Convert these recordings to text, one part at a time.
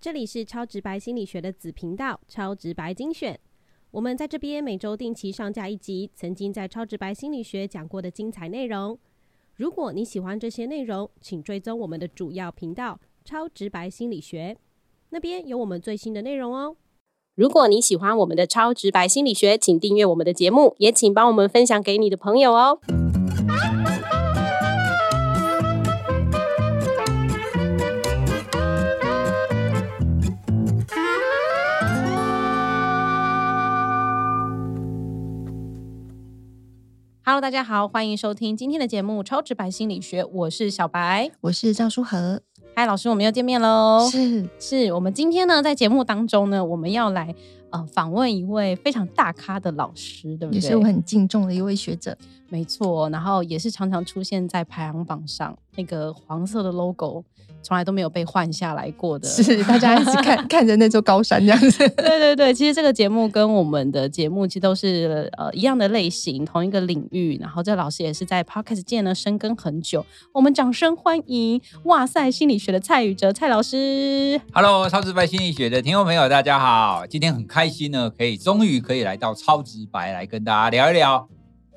这里是超直白心理学的子频道——超直白精选。我们在这边每周定期上架一集曾经在超直白心理学讲过的精彩内容。如果你喜欢这些内容，请追踪我们的主要频道“超直白心理学”，那边有我们最新的内容哦。如果你喜欢我们的超直白心理学，请订阅我们的节目，也请帮我们分享给你的朋友哦。Hello，大家好，欢迎收听今天的节目《超直白心理学》，我是小白，我是赵书和。嗨，老师，我们又见面喽！是，是我们今天呢，在节目当中呢，我们要来呃访问一位非常大咖的老师，对不对？也是我很敬重的一位学者，没错。然后也是常常出现在排行榜上，那个黄色的 logo。从来都没有被换下来过的，是大家一直看 看着那座高山这样子。对对对，其实这个节目跟我们的节目其实都是呃一样的类型，同一个领域。然后这老师也是在 Podcast 界呢深耕很久。我们掌声欢迎哇塞心理学的蔡宇哲蔡老师。Hello，超直白心理学的听众朋友，大家好，今天很开心呢，可以终于可以来到超直白来跟大家聊一聊。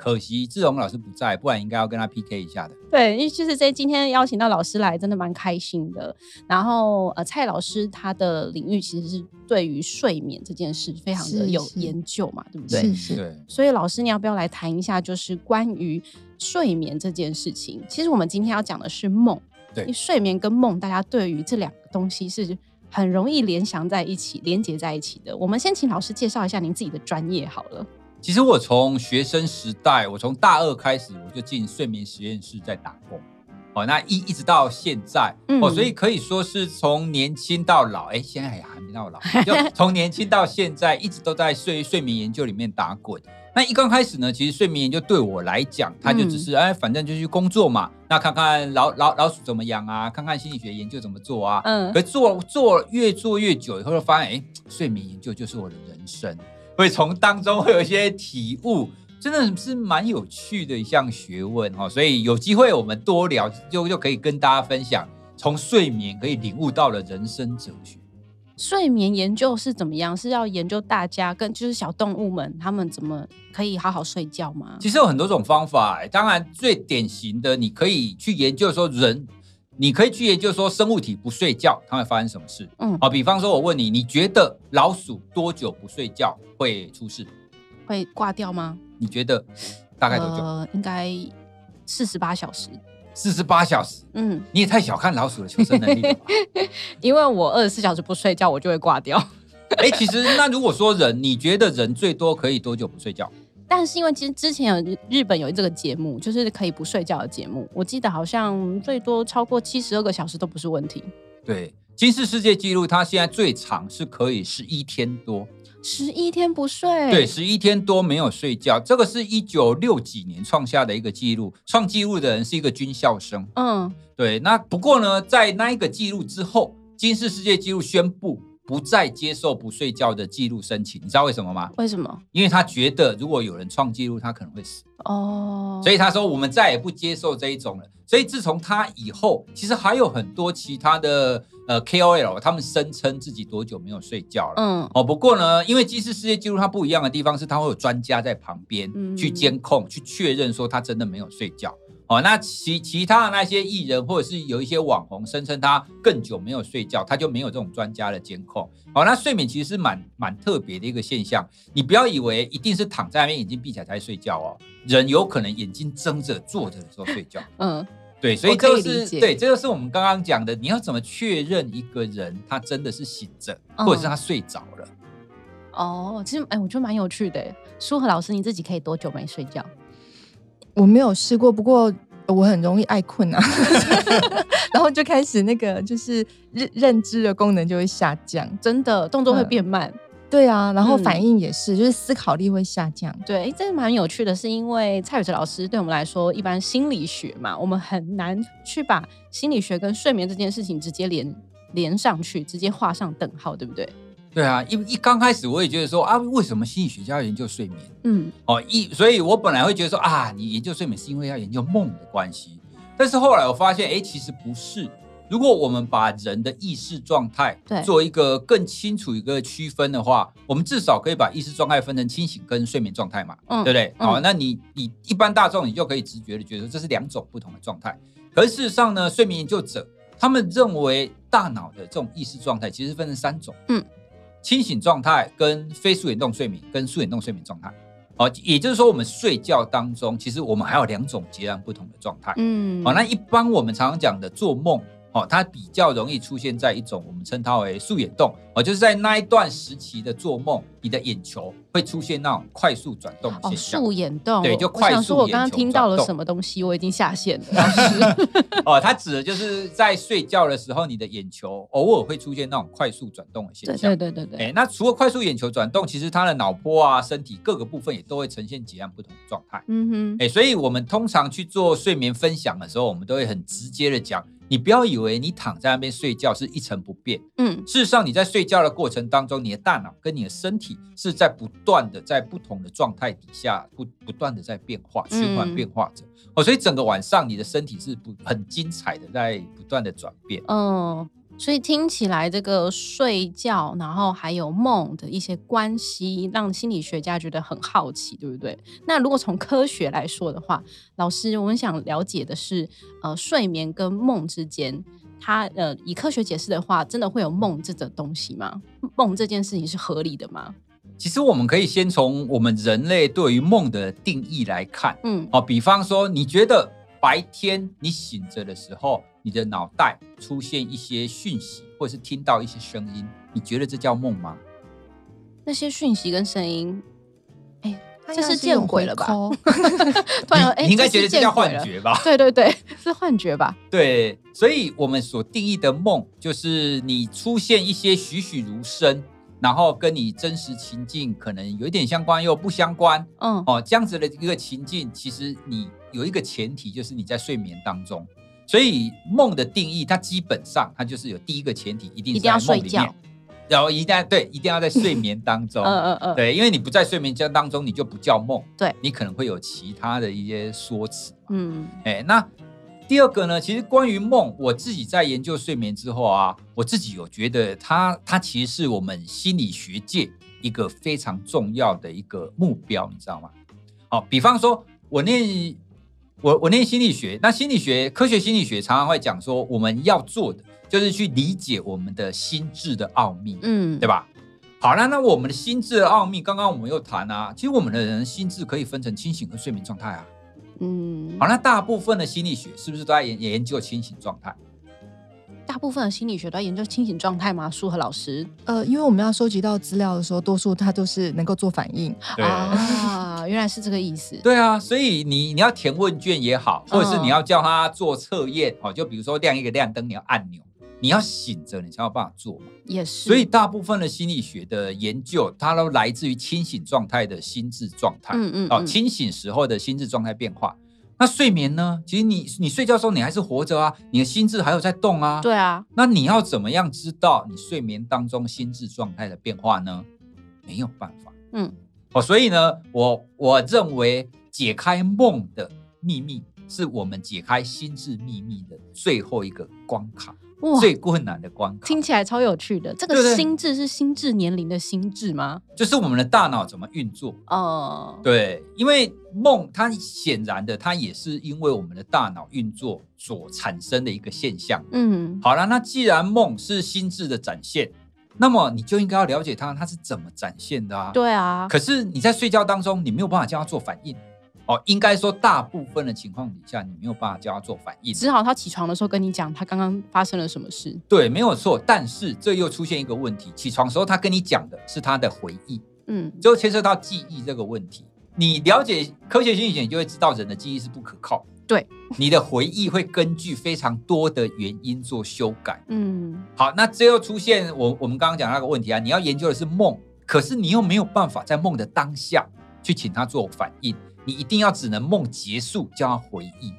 可惜志荣老师不在，不然应该要跟他 PK 一下的。对，因为其实在今天邀请到老师来，真的蛮开心的。然后呃，蔡老师他的领域其实是对于睡眠这件事非常的有研究嘛，对不对？是是。对。所以老师，你要不要来谈一下，就是关于睡眠这件事情？其实我们今天要讲的是梦。对。睡眠跟梦，大家对于这两个东西是很容易联想在一起、连接在一起的。我们先请老师介绍一下您自己的专业好了。其实我从学生时代，我从大二开始，我就进睡眠实验室在打工，哦，那一一直到现在，哦，所以可以说是从年轻到老，哎，现在也还没到老，就从年轻到现在，一直都在睡睡眠研究里面打滚。那一刚开始呢，其实睡眠研究对我来讲，它就只是哎，反正就去工作嘛，那看看老老老鼠怎么养啊，看看心理学研究怎么做啊，嗯，可做做越做越久以后，就发现哎，睡眠研究就是我的人生。会从当中会有一些体悟，真的是蛮有趣的一项学问哦。所以有机会我们多聊，就就可以跟大家分享，从睡眠可以领悟到了人生哲学。睡眠研究是怎么样？是要研究大家跟就是小动物们他们怎么可以好好睡觉吗？其实有很多种方法，当然最典型的，你可以去研究说人。你可以去研究说生物体不睡觉它会发生什么事。嗯，好，比方说我问你，你觉得老鼠多久不睡觉会出事？会挂掉吗？你觉得大概多久？呃，应该四十八小时。四十八小时？嗯，你也太小看老鼠的求生能力了吧？因为我二十四小时不睡觉，我就会挂掉。哎，其实那如果说人，你觉得人最多可以多久不睡觉？但是因为其实之前有日本有这个节目，就是可以不睡觉的节目，我记得好像最多超过七十二个小时都不是问题。对，金氏世界纪录，它现在最长是可以十一天多，十一天不睡。对，十一天多没有睡觉，这个是一九六几年创下的一个记录，创纪录的人是一个军校生。嗯，对。那不过呢，在那一个记录之后，金氏世界纪录宣布。不再接受不睡觉的记录申请，你知道为什么吗？为什么？因为他觉得如果有人创记录，他可能会死哦。所以他说我们再也不接受这一种了。所以自从他以后，其实还有很多其他的呃 KOL，他们声称自己多久没有睡觉了。嗯哦，不过呢，因为吉斯世界纪录它不一样的地方是，它会有专家在旁边去监控，去确认说他真的没有睡觉。哦，那其其他的那些艺人或者是有一些网红声称他更久没有睡觉，他就没有这种专家的监控。哦，那睡眠其实是蛮蛮特别的一个现象，你不要以为一定是躺在那边眼睛闭起来才睡觉哦，人有可能眼睛睁着坐着的时候睡觉。嗯，对，所以这个是对，这就是我们刚刚讲的，你要怎么确认一个人他真的是醒着，或者是他睡着了？哦，其实哎，我觉得蛮有趣的。舒和老师，你自己可以多久没睡觉？我没有试过，不过我很容易爱困啊，然后就开始那个就是认认知的功能就会下降，真的动作会变慢，对啊，然后反应也是，就是思考力会下降。对，哎，这个蛮有趣的，是因为蔡宇哲老师对我们来说，一般心理学嘛，我们很难去把心理学跟睡眠这件事情直接连连上去，直接画上等号，对不对？对啊，一一刚开始我也觉得说啊，为什么心理学家要研究睡眠？嗯，哦，一，所以我本来会觉得说啊，你研究睡眠是因为要研究梦的关系，但是后来我发现，哎，其实不是，如果我们把人的意识状态做一个更清楚一个区分的话，我们至少可以把意识状态分成清醒跟睡眠状态嘛，对不对？好，那你你一般大众你就可以直觉的觉得这是两种不同的状态。可是事实上呢，睡眠研究者他们认为大脑的这种意识状态其实分成三种，嗯，清醒状态跟非素眼动睡眠跟素眼动睡眠状态。哦，也就是说，我们睡觉当中，其实我们还有两种截然不同的状态。嗯，哦，那一般我们常常讲的做梦。哦，它比较容易出现在一种我们称它为素眼动哦，就是在那一段时期的做梦，你的眼球会出现那种快速转动的现象。素眼动，对，就快速。我刚刚听到了什么东西，我已经下线了。老师，哦，它指的就是在睡觉的时候，你的眼球偶尔会出现那种快速转动的现象。对对对对。哎，那除了快速眼球转动，其实它的脑波啊、身体各个部分也都会呈现截然不同的状态。嗯哼。哎，所以我们通常去做睡眠分享的时候，我们都会很直接的讲。你不要以为你躺在那边睡觉是一成不变，嗯，事实上你在睡觉的过程当中，你的大脑跟你的身体是在不断的在不同的状态底下不不断的在变化、循环变化着，哦，所以整个晚上你的身体是不很精彩的在不断的转变，嗯。所以听起来，这个睡觉，然后还有梦的一些关系，让心理学家觉得很好奇，对不对？那如果从科学来说的话，老师，我们想了解的是，呃，睡眠跟梦之间，它呃，以科学解释的话，真的会有梦这种东西吗？梦这件事情是合理的吗？其实我们可以先从我们人类对于梦的定义来看，嗯，哦，比方说，你觉得白天你醒着的时候。你的脑袋出现一些讯息，或者是听到一些声音，你觉得这叫梦吗？那些讯息跟声音，哎，这是见鬼了吧？突然，哎，你应该觉得这叫幻觉吧？对对对，是幻觉吧？对，所以我们所定义的梦，就是你出现一些栩栩如生，然后跟你真实情境可能有一点相关又不相关，嗯，哦，这样子的一个情境，其实你有一个前提，就是你在睡眠当中。所以梦的定义，它基本上它就是有第一个前提，一定是在梦里面，然后一定要对，一定要在睡眠当中，嗯嗯嗯，对，因为你不在睡眠当中，你就不叫梦，对，你可能会有其他的一些说辞，嗯，哎，那第二个呢，其实关于梦，我自己在研究睡眠之后啊，我自己有觉得它它其实是我们心理学界一个非常重要的一个目标，你知道吗？好，比方说我念。我我念心理学，那心理学科学心理学常常会讲说，我们要做的就是去理解我们的心智的奥秘，嗯，对吧？好了，那我们的心智的奥秘，刚刚我们又谈啊，其实我们的人心智可以分成清醒和睡眠状态啊，嗯，好，那大部分的心理学是不是都在研研究清醒状态？大部分的心理学都在研究清醒状态吗？舒和老师，呃，因为我们要收集到资料的时候，多数它都是能够做反应 啊，原来是这个意思。对啊，所以你你要填问卷也好，或者是你要叫他做测验哦，就比如说亮一个亮灯，你要按钮，你要醒着，你才有办法做嘛。也是。所以大部分的心理学的研究，它都来自于清醒状态的心智状态。嗯嗯。哦，清醒时候的心智状态变化。那睡眠呢？其实你你睡觉的时候你还是活着啊，你的心智还有在动啊。对啊。那你要怎么样知道你睡眠当中心智状态的变化呢？没有办法。嗯。哦，所以呢，我我认为解开梦的秘密，是我们解开心智秘密的最后一个关卡。最困难的关卡，听起来超有趣的。这个心智是心智年龄的心智吗？就是我们的大脑怎么运作哦。对，因为梦它显然的，它也是因为我们的大脑运作所产生的一个现象。嗯，好了，那既然梦是心智的展现，那么你就应该要了解它，它是怎么展现的啊？对啊。可是你在睡觉当中，你没有办法叫它做反应。哦，应该说大部分的情况底下，你没有办法叫他做反应，只好他起床的时候跟你讲他刚刚发生了什么事。对，没有错。但是这又出现一个问题，起床时候他跟你讲的是他的回忆，嗯，就牵涉到记忆这个问题。你了解科学心理学，你就会知道人的记忆是不可靠。对，你的回忆会根据非常多的原因做修改。嗯，好，那这又出现我我们刚刚讲那个问题啊，你要研究的是梦，可是你又没有办法在梦的当下去请他做反应。你一定要只能梦结束叫他回忆，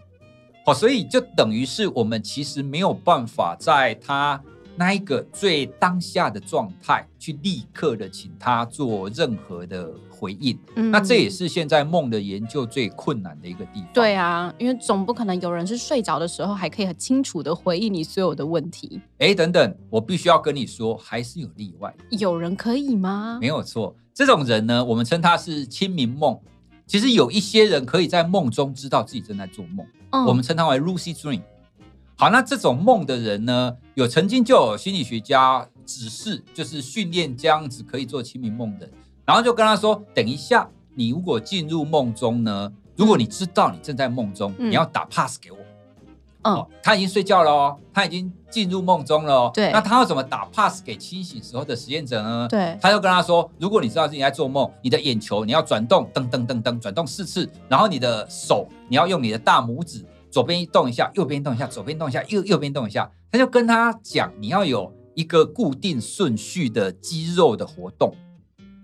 好，所以就等于是我们其实没有办法在他那一个最当下的状态，去立刻的请他做任何的回应。那这也是现在梦的研究最困难的一个地方。对啊，因为总不可能有人是睡着的时候还可以很清楚的回忆你所有的问题。哎，等等，我必须要跟你说，还是有例外。有人可以吗？没有错，这种人呢，我们称他是清明梦。其实有一些人可以在梦中知道自己正在做梦，我们称它为 lucid dream。好，那这种梦的人呢，有曾经就有心理学家指示，就是训练这样子可以做清明梦的，然后就跟他说：等一下，你如果进入梦中呢，如果你知道你正在梦中，你要打 pass 给我。哦，他已经睡觉了哦，他已经进入梦中了哦。对，那他要怎么打 pass 给清醒时候的实验者呢？对，他就跟他说：如果你知道自己在做梦，你的眼球你要转动，噔噔噔噔，转动四次，然后你的手你要用你的大拇指左边动一下，右边动一下，左边动一下，右右边动一下。他就跟他讲，你要有一个固定顺序的肌肉的活动。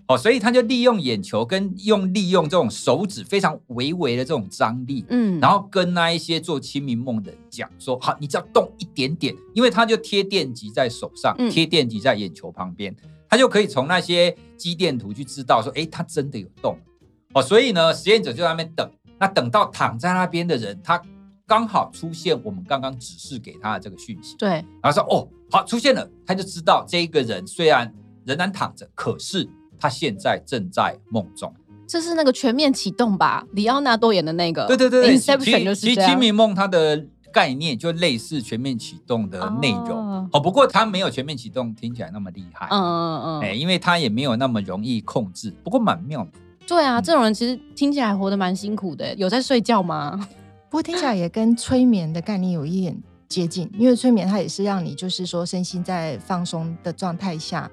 哦，所以他就利用眼球跟用利用这种手指非常微微的这种张力，嗯，然后跟那一些做清明梦的人讲说，好，你只要动一点点，因为他就贴电极在手上，贴电极在眼球旁边，他就可以从那些肌电图去知道说，哎，他真的有动。哦，所以呢，实验者就在那边等，那等到躺在那边的人，他刚好出现我们刚刚指示给他的这个讯息，对，然后说，哦，好，出现了，他就知道这一个人虽然仍然躺着，可是。他现在正在梦中，这是那个全面启动吧？里奥纳多演的那个。对对对，Inception 就是其实清明梦它的概念就类似全面启动的内容。哦，不过它没有全面启动听起来那么厉害。嗯嗯嗯。哎，因为它也没有那么容易控制。不过蛮妙的。对啊，这种人其实听起来活得蛮辛苦的。有在睡觉吗？不过听起来也跟催眠的概念有一点接近，因为催眠它也是让你就是说身心在放松的状态下。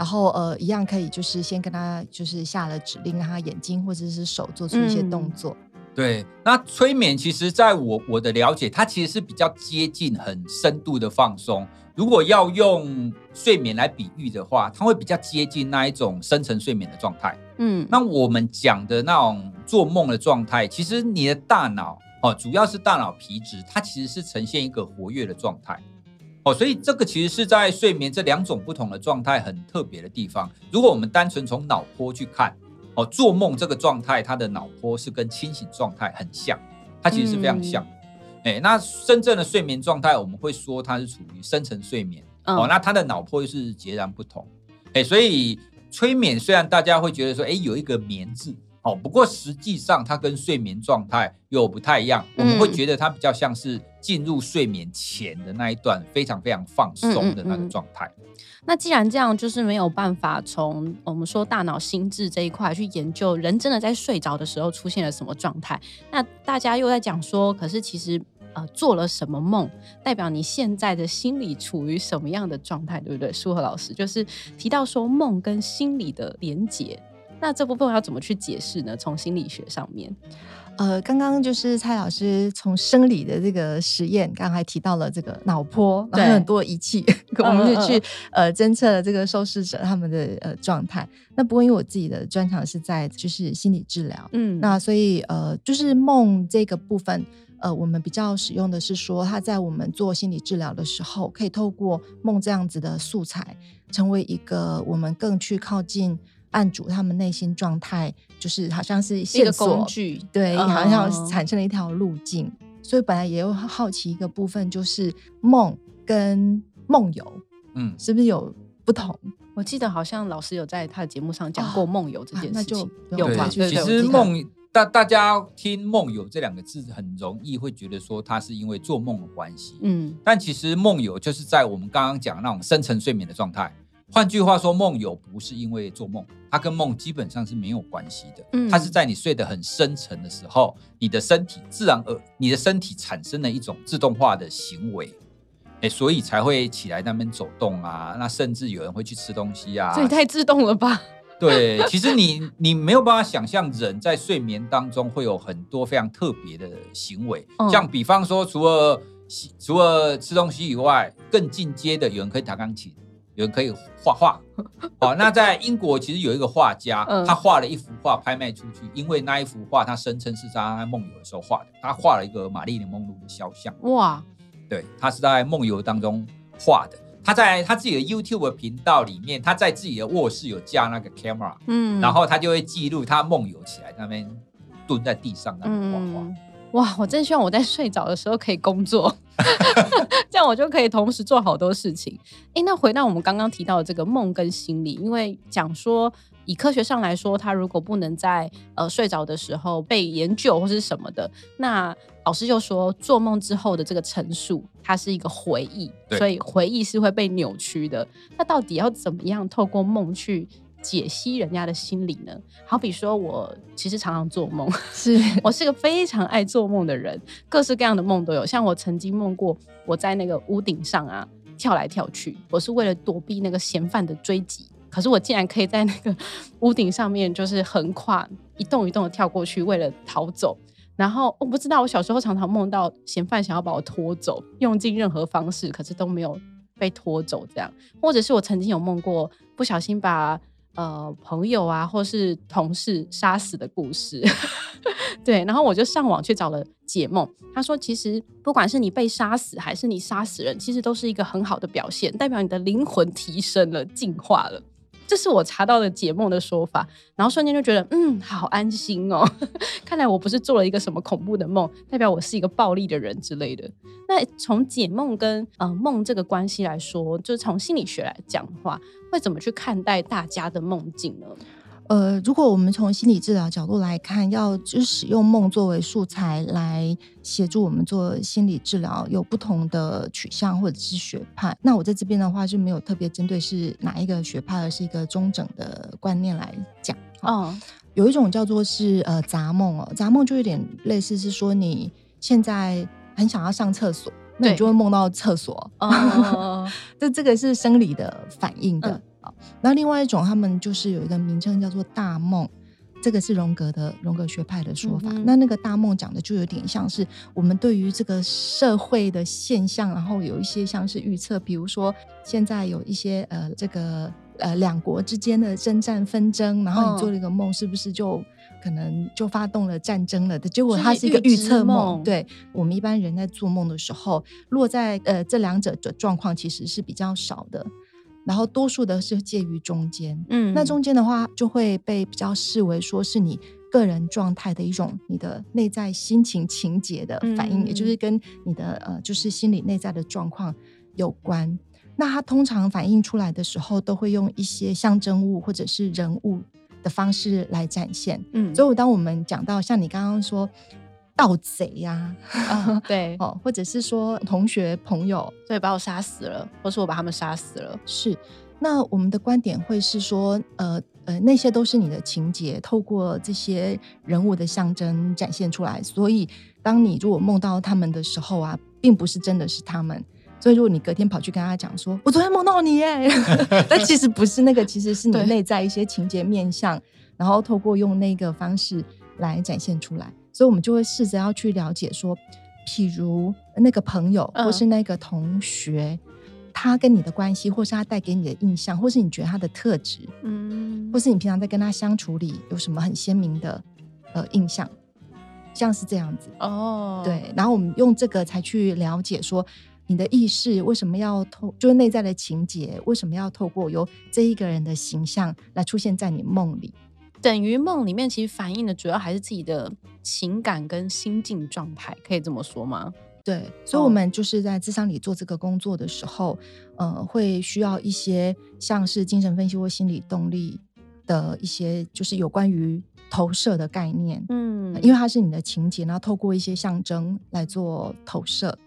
然后呃，一样可以，就是先跟他就是下了指令，让他眼睛或者是手做出一些动作。对，那催眠其实在我我的了解，它其实是比较接近很深度的放松。如果要用睡眠来比喻的话，它会比较接近那一种深层睡眠的状态。嗯，那我们讲的那种做梦的状态，其实你的大脑哦，主要是大脑皮质，它其实是呈现一个活跃的状态。哦，所以这个其实是在睡眠这两种不同的状态很特别的地方。如果我们单纯从脑波去看，哦，做梦这个状态，它的脑波是跟清醒状态很像，它其实是非常像。哎，那真正的睡眠状态，我们会说它是处于深层睡眠。哦，那它的脑波又是截然不同。哎，所以催眠虽然大家会觉得说，哎，有一个眠字。哦，不过实际上它跟睡眠状态又不太一样，我们会觉得它比较像是进入睡眠前的那一段非常非常放松的那个状态。那既然这样，就是没有办法从我们说大脑心智这一块去研究人真的在睡着的时候出现了什么状态。那大家又在讲说，可是其实呃做了什么梦，代表你现在的心理处于什么样的状态，对不对？舒和老师就是提到说梦跟心理的连结。那这部分要怎么去解释呢？从心理学上面，呃，刚刚就是蔡老师从生理的这个实验，刚才提到了这个脑波，然后很多仪器，我们就去呃侦测了这个受试者他们的呃状态。那不过因为我自己的专长是在就是心理治疗，嗯，那所以呃就是梦这个部分，呃，我们比较使用的是说，他在我们做心理治疗的时候，可以透过梦这样子的素材，成为一个我们更去靠近。案主他们内心状态就是好像是一个工具，对，好像产生了一条路径。所以本来也有好奇一个部分，就是梦跟梦游，嗯，是不是有不同？我记得好像老师有在他的节目上讲过梦游这件事情，有吧？其实梦大大家听梦游这两个字很容易会觉得说它是因为做梦的关系，嗯，但其实梦游就是在我们刚刚讲那种深层睡眠的状态。换句话说，梦游不是因为做梦，它跟梦基本上是没有关系的。嗯，它是在你睡得很深沉的时候，你的身体自然而你的身体产生了一种自动化的行为，哎，所以才会起来那边走动啊。那甚至有人会去吃东西啊。这也太自动了吧？对，其实你你没有办法想象人在睡眠当中会有很多非常特别的行为，像比方说，除了除了吃东西以外，更进阶的，有人可以弹钢琴。有人可以画画，好，那在英国其实有一个画家，他画了一幅画拍卖出去，因为那一幅画他声称是他在梦游的时候画的，他画了一个玛丽莲梦露的肖像。哇，对他是在梦游当中画的。他在他自己的 YouTube 频道里面，他在自己的卧室有架那个 camera，嗯，然后他就会记录他梦游起来那边蹲在地上那边画画。哇，我真希望我在睡着的时候可以工作，这样我就可以同时做好多事情。哎，那回到我们刚刚提到的这个梦跟心理，因为讲说以科学上来说，他如果不能在呃睡着的时候被研究或是什么的，那老师就说做梦之后的这个陈述，它是一个回忆，所以回忆是会被扭曲的。那到底要怎么样透过梦去？解析人家的心理呢？好比说，我其实常常做梦，是 我是个非常爱做梦的人，各式各样的梦都有。像我曾经梦过我在那个屋顶上啊跳来跳去，我是为了躲避那个嫌犯的追击。可是我竟然可以在那个 屋顶上面就是横跨一动一动的跳过去，为了逃走。然后我不知道，我小时候常常梦到嫌犯想要把我拖走，用尽任何方式，可是都没有被拖走。这样，或者是我曾经有梦过不小心把。呃，朋友啊，或是同事杀死的故事，对，然后我就上网去找了解梦。他说，其实不管是你被杀死，还是你杀死人，其实都是一个很好的表现，代表你的灵魂提升了、进化了。这是我查到的解梦的说法，然后瞬间就觉得，嗯，好安心哦。看来我不是做了一个什么恐怖的梦，代表我是一个暴力的人之类的。那从解梦跟呃梦这个关系来说，就是从心理学来讲的话，会怎么去看待大家的梦境呢？呃，如果我们从心理治疗角度来看，要就使用梦作为素材来协助我们做心理治疗，有不同的取向或者是学派。那我在这边的话就没有特别针对是哪一个学派，而是一个中整的观念来讲。哦，有一种叫做是呃杂梦哦，杂梦就有点类似是说你现在很想要上厕所，那你就会梦到厕所。哦，这这个是生理的反应的。那另外一种，他们就是有一个名称叫做大梦，这个是荣格的荣格学派的说法。那那个大梦讲的就有点像是我们对于这个社会的现象，然后有一些像是预测，比如说现在有一些呃这个呃两国之间的征战纷争，然后你做了一个梦，是不是就可能就发动了战争了的结果？它是一个预测梦。对我们一般人在做梦的时候，落在呃这两者的状况其实是比较少的。然后多数的是介于中间，嗯，那中间的话就会被比较视为说是你个人状态的一种，你的内在心情情节的反应，也就是跟你的呃就是心理内在的状况有关。那它通常反映出来的时候，都会用一些象征物或者是人物的方式来展现。嗯，所以当我们讲到像你刚刚说。盗贼呀，对 哦，或者是说同学朋友，对，把我杀死了，或是我把他们杀死了，是。那我们的观点会是说，呃呃，那些都是你的情节，透过这些人物的象征展现出来。所以，当你如果梦到他们的时候啊，并不是真的是他们。所以，如果你隔天跑去跟他讲说，我昨天梦到你耶，但其实不是那个，其实是你内在一些情节面相，然后透过用那个方式来展现出来。所以，我们就会试着要去了解，说，譬如那个朋友，或是那个同学，他跟你的关系，或是他带给你的印象，或是你觉得他的特质，嗯，或是你平常在跟他相处里有什么很鲜明的呃印象，像是这样子哦，对。然后我们用这个才去了解，说你的意识为什么要透，就是内在的情节为什么要透过由这一个人的形象来出现在你梦里。等于梦里面其实反映的主要还是自己的情感跟心境状态，可以这么说吗？对，所以我们就是在智商里做这个工作的时候，呃，会需要一些像是精神分析或心理动力的一些，就是有关于投射的概念。嗯，因为它是你的情节，然后透过一些象征来做投射，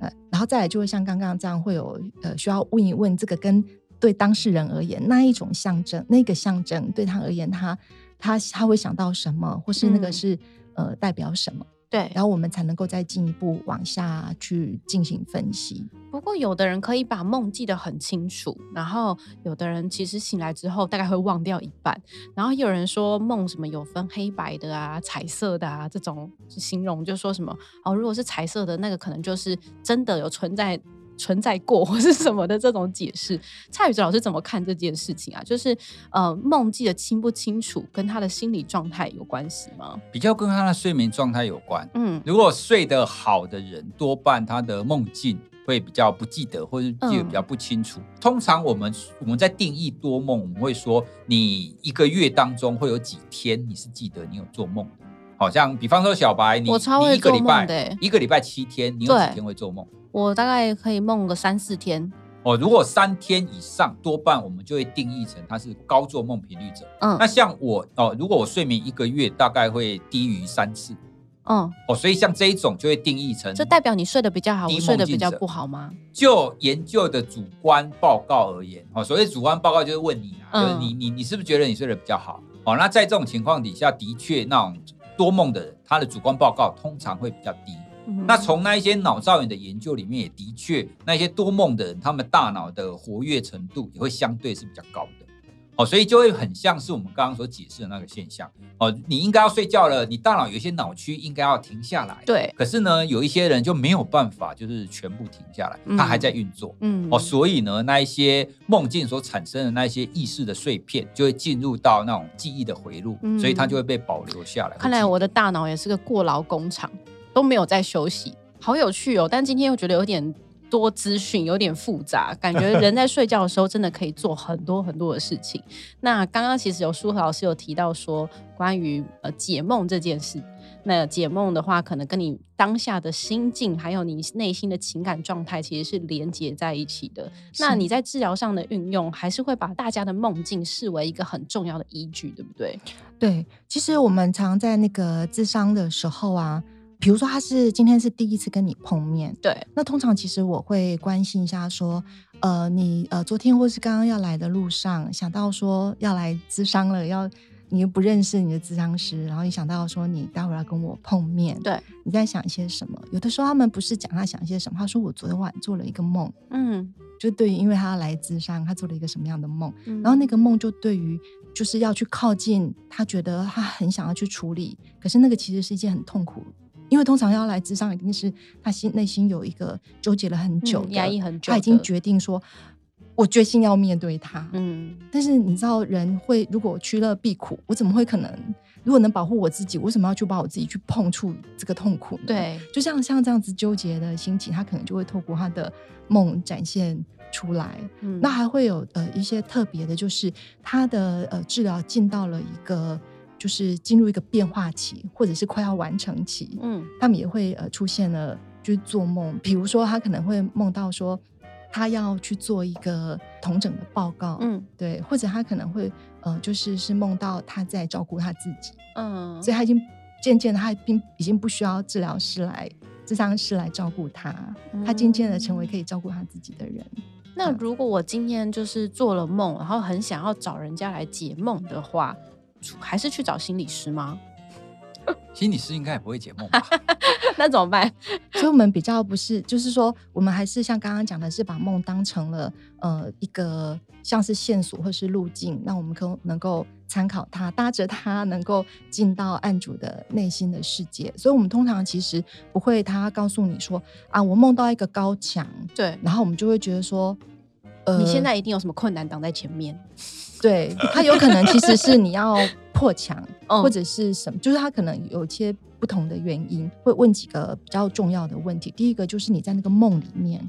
呃，然后再来就会像刚刚这样，会有呃需要问一问这个跟。对当事人而言，那一种象征，那个象征对他而言，他他他会想到什么，或是那个是呃代表什么？对，然后我们才能够再进一步往下去进行分析。不过，有的人可以把梦记得很清楚，然后有的人其实醒来之后大概会忘掉一半。然后有人说梦什么有分黑白的啊、彩色的啊这种形容，就说什么哦，如果是彩色的那个，可能就是真的有存在。存在过或是什么的这种解释，蔡宇哲老师怎么看这件事情啊？就是呃，梦记得清不清楚，跟他的心理状态有关系吗？比较跟他的睡眠状态有关。嗯，如果睡得好的人，多半他的梦境会比较不记得，或者记得比较不清楚。通常我们我们在定义多梦，我们会说你一个月当中会有几天你是记得你有做梦的。好像比方说小白，你你一个礼拜一个礼拜七天，你有几天会做梦？我大概可以梦个三四天。哦，如果三天以上，多半我们就会定义成他是高做梦频率者。嗯，那像我哦，如果我睡眠一个月大概会低于三次。嗯，哦，所以像这一种就会定义成，这代表你睡得比较好，我睡得比较不好吗？就研究的主观报告而言，哦，所谓主观报告就是问你啊，就是你你你是不是觉得你睡得比较好？哦，那在这种情况底下，的确那种多梦的人，他的主观报告通常会比较低。那从那一些脑造影的研究里面，也的确，那些多梦的人，他们大脑的活跃程度也会相对是比较高的。哦，所以就会很像是我们刚刚所解释的那个现象。哦，你应该要睡觉了，你大脑有一些脑区应该要停下来。对。可是呢，有一些人就没有办法，就是全部停下来，他还在运作。嗯。哦，所以呢，那一些梦境所产生的那些意识的碎片，就会进入到那种记忆的回路，所以它就会被保留下来。看来我的大脑也是个过劳工厂。都没有在休息，好有趣哦！但今天又觉得有点多资讯，有点复杂，感觉人在睡觉的时候真的可以做很多很多的事情。那刚刚其实有舒和老师有提到说，关于呃解梦这件事，那解梦的话，可能跟你当下的心境，还有你内心的情感状态，其实是连接在一起的。那你在治疗上的运用，还是会把大家的梦境视为一个很重要的依据，对不对？对，其实我们常在那个智商的时候啊。比如说他是今天是第一次跟你碰面，对，那通常其实我会关心一下，说，呃，你呃昨天或是刚刚要来的路上想到说要来咨商了，要你又不认识你的咨商师，然后你想到说你待会儿要跟我碰面，对，你在想一些什么？有的时候他们不是讲他想一些什么，他说我昨天晚做了一个梦，嗯，就对于因为他要来咨商，他做了一个什么样的梦，然后那个梦就对于就是要去靠近他，觉得他很想要去处理，可是那个其实是一件很痛苦。因为通常要来智商，一定是他心内心有一个纠结了很久、压抑很久，他已经决定说，我决心要面对他。嗯，但是你知道，人会如果趋乐避苦，我怎么会可能？如果能保护我自己，为什么要去把我自己去碰触这个痛苦呢？对，就像像这样子纠结的心情，他可能就会透过他的梦展现出来。嗯，那还会有呃一些特别的，就是他的呃治疗进到了一个。就是进入一个变化期，或者是快要完成期，嗯，他们也会呃出现了，就是做梦，比如说他可能会梦到说他要去做一个同整的报告，嗯，对，或者他可能会呃就是是梦到他在照顾他自己，嗯，所以他已经渐渐的他并已经不需要治疗师来智商师来照顾他，他渐渐的成为可以照顾他自己的人。那如果我今天就是做了梦，然后很想要找人家来解梦的话。还是去找心理师吗？心理师应该也不会解梦吧？那怎么办？所以我们比较不是，就是说，我们还是像刚刚讲的，是把梦当成了呃一个像是线索或是路径，那我们可能够参考它，搭着它能够进到案主的内心的世界。所以，我们通常其实不会他告诉你说啊，我梦到一个高墙，对，然后我们就会觉得说，呃，你现在一定有什么困难挡在前面。对他有可能其实是你要破墙，或者是什么，就是他可能有一些不同的原因，会问几个比较重要的问题。第一个就是你在那个梦里面，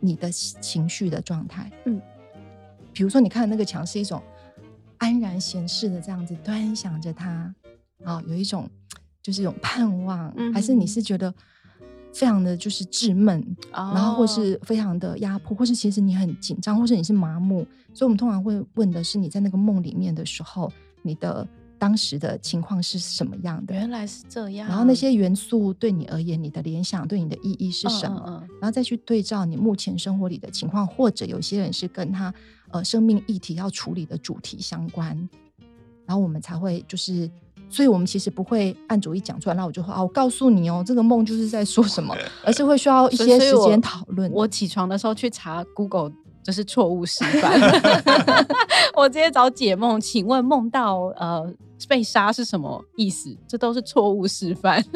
你的情绪的状态，嗯，比如说你看那个墙是一种安然闲适的这样子端详着它，啊，有一种就是一种盼望，还是你是觉得？非常的就是稚闷，然后或是非常的压迫，或是其实你很紧张，或是你是麻木，所以我们通常会问的是你在那个梦里面的时候，你的当时的情况是什么样的？原来是这样。然后那些元素对你而言，你的联想对你的意义是什么？然后再去对照你目前生活里的情况，或者有些人是跟他呃生命议题要处理的主题相关，然后我们才会就是。所以，我们其实不会按主意讲出来，那我就说啊，我告诉你哦，这个梦就是在说什么，而是会需要一些时间讨论。我起床的时候去查 Google，就是错误示范。我直接找解梦，请问梦到呃被杀是什么意思？这都是错误示范。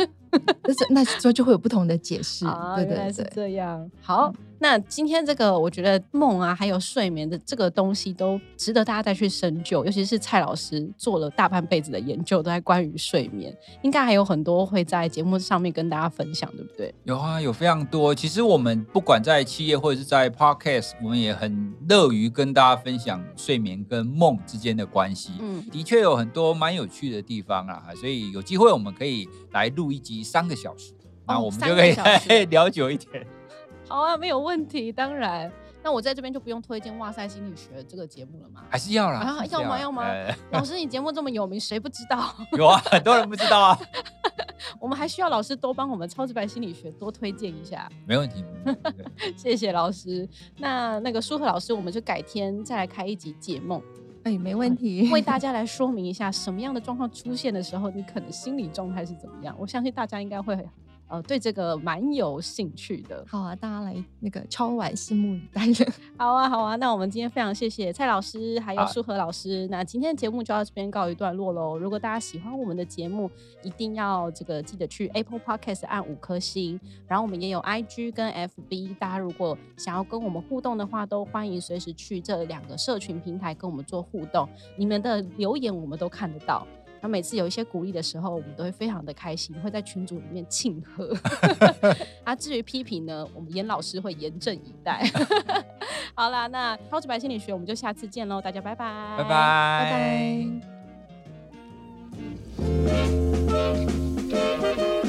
那是那时候就会有不同的解释。对对对，是这样。好。那今天这个，我觉得梦啊，还有睡眠的这个东西，都值得大家再去深究。尤其是蔡老师做了大半辈子的研究，都在关于睡眠，应该还有很多会在节目上面跟大家分享，对不对？有啊，有非常多。其实我们不管在企业或者是在 podcast，我们也很乐于跟大家分享睡眠跟梦之间的关系。嗯，的确有很多蛮有趣的地方啊，所以有机会我们可以来录一集三个小时，那我们就可以 聊久一点。好啊，没有问题，当然。那我在这边就不用推荐《哇塞心理学》这个节目了吗？还是要啦？啊，要吗？要吗？老师，你节目这么有名，谁不知道？有啊，很多人不知道啊。我们还需要老师多帮我们《超直白心理学》多推荐一下。没问题。谢谢老师。那那个舒和老师，我们就改天再来开一集解梦。哎，没问题。为大 家来说明一下，什么样的状况出现的时候，你可能心理状态是怎么样？我相信大家应该会。呃，对这个蛮有兴趣的。好啊，大家来那个超晚拭目以待。好啊，好啊。那我们今天非常谢谢蔡老师，还有舒和老师。那今天的节目就到这边告一段落喽。如果大家喜欢我们的节目，一定要这个记得去 Apple Podcast 按五颗星。然后我们也有 IG 跟 FB，大家如果想要跟我们互动的话，都欢迎随时去这两个社群平台跟我们做互动。你们的留言我们都看得到。那每次有一些鼓励的时候我们都会非常的开心会在群组里面庆贺。啊至于批评呢我们严老师会严阵以待。好啦那超级白心理学我们就下次见喽大家拜拜。拜拜。拜拜。